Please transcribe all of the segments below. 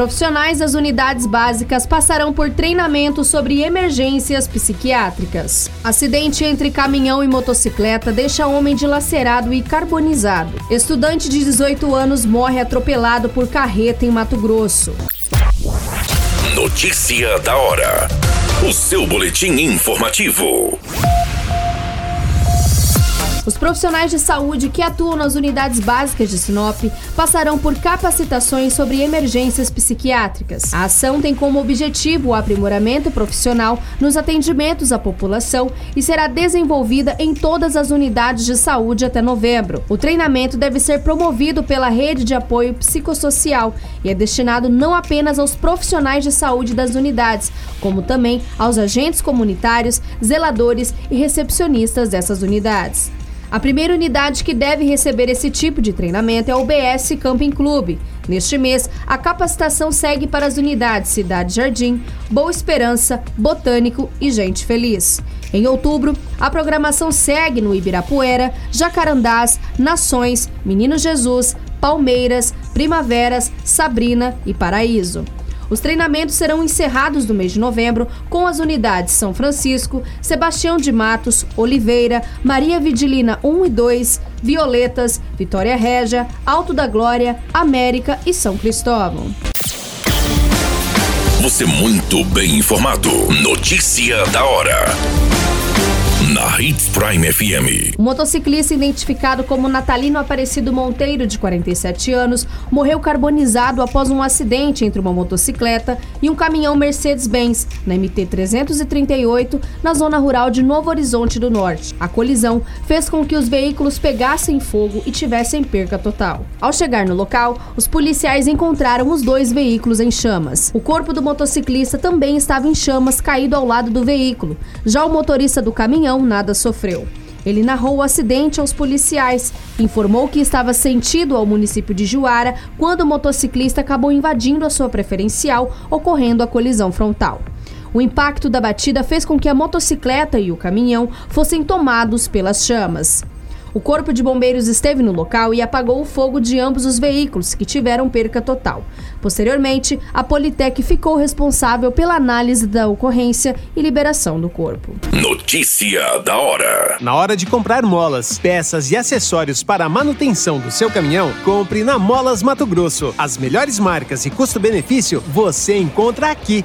Profissionais das unidades básicas passarão por treinamento sobre emergências psiquiátricas. Acidente entre caminhão e motocicleta deixa homem dilacerado e carbonizado. Estudante de 18 anos morre atropelado por carreta em Mato Grosso. Notícia da hora. O seu boletim informativo. Os profissionais de saúde que atuam nas unidades básicas de Sinop passarão por capacitações sobre emergências psiquiátricas. A ação tem como objetivo o aprimoramento profissional nos atendimentos à população e será desenvolvida em todas as unidades de saúde até novembro. O treinamento deve ser promovido pela Rede de Apoio Psicossocial e é destinado não apenas aos profissionais de saúde das unidades, como também aos agentes comunitários, zeladores e recepcionistas dessas unidades. A primeira unidade que deve receber esse tipo de treinamento é o BS Camping Clube. Neste mês, a capacitação segue para as unidades Cidade Jardim, Boa Esperança, Botânico e Gente Feliz. Em outubro, a programação segue no Ibirapuera, Jacarandás, Nações, Menino Jesus, Palmeiras, Primaveras, Sabrina e Paraíso. Os treinamentos serão encerrados no mês de novembro com as unidades São Francisco, Sebastião de Matos, Oliveira, Maria Vidilina 1 e 2, Violetas, Vitória Régia, Alto da Glória, América e São Cristóvão. Você muito bem informado. Notícia da hora na Hits Prime FM. O motociclista identificado como Natalino Aparecido Monteiro, de 47 anos, morreu carbonizado após um acidente entre uma motocicleta e um caminhão Mercedes-Benz na MT 338, na zona rural de Novo Horizonte do Norte. A colisão fez com que os veículos pegassem fogo e tivessem perca total. Ao chegar no local, os policiais encontraram os dois veículos em chamas. O corpo do motociclista também estava em chamas, caído ao lado do veículo. Já o motorista do caminhão nada sofreu. Ele narrou o acidente aos policiais, informou que estava sentido ao município de Juara quando o motociclista acabou invadindo a sua preferencial, ocorrendo a colisão frontal. O impacto da batida fez com que a motocicleta e o caminhão fossem tomados pelas chamas. O Corpo de Bombeiros esteve no local e apagou o fogo de ambos os veículos, que tiveram perca total. Posteriormente, a Politec ficou responsável pela análise da ocorrência e liberação do corpo. Notícia da hora: Na hora de comprar molas, peças e acessórios para a manutenção do seu caminhão, compre na Molas Mato Grosso. As melhores marcas e custo-benefício você encontra aqui.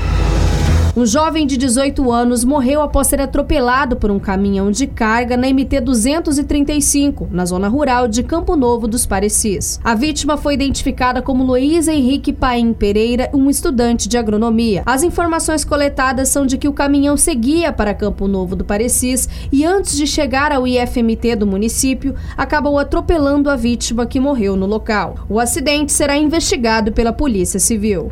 Um jovem de 18 anos morreu após ser atropelado por um caminhão de carga na MT 235, na zona rural de Campo Novo dos Parecis. A vítima foi identificada como Luiz Henrique Paim Pereira, um estudante de agronomia. As informações coletadas são de que o caminhão seguia para Campo Novo do Parecis e antes de chegar ao IFMT do município, acabou atropelando a vítima que morreu no local. O acidente será investigado pela Polícia Civil.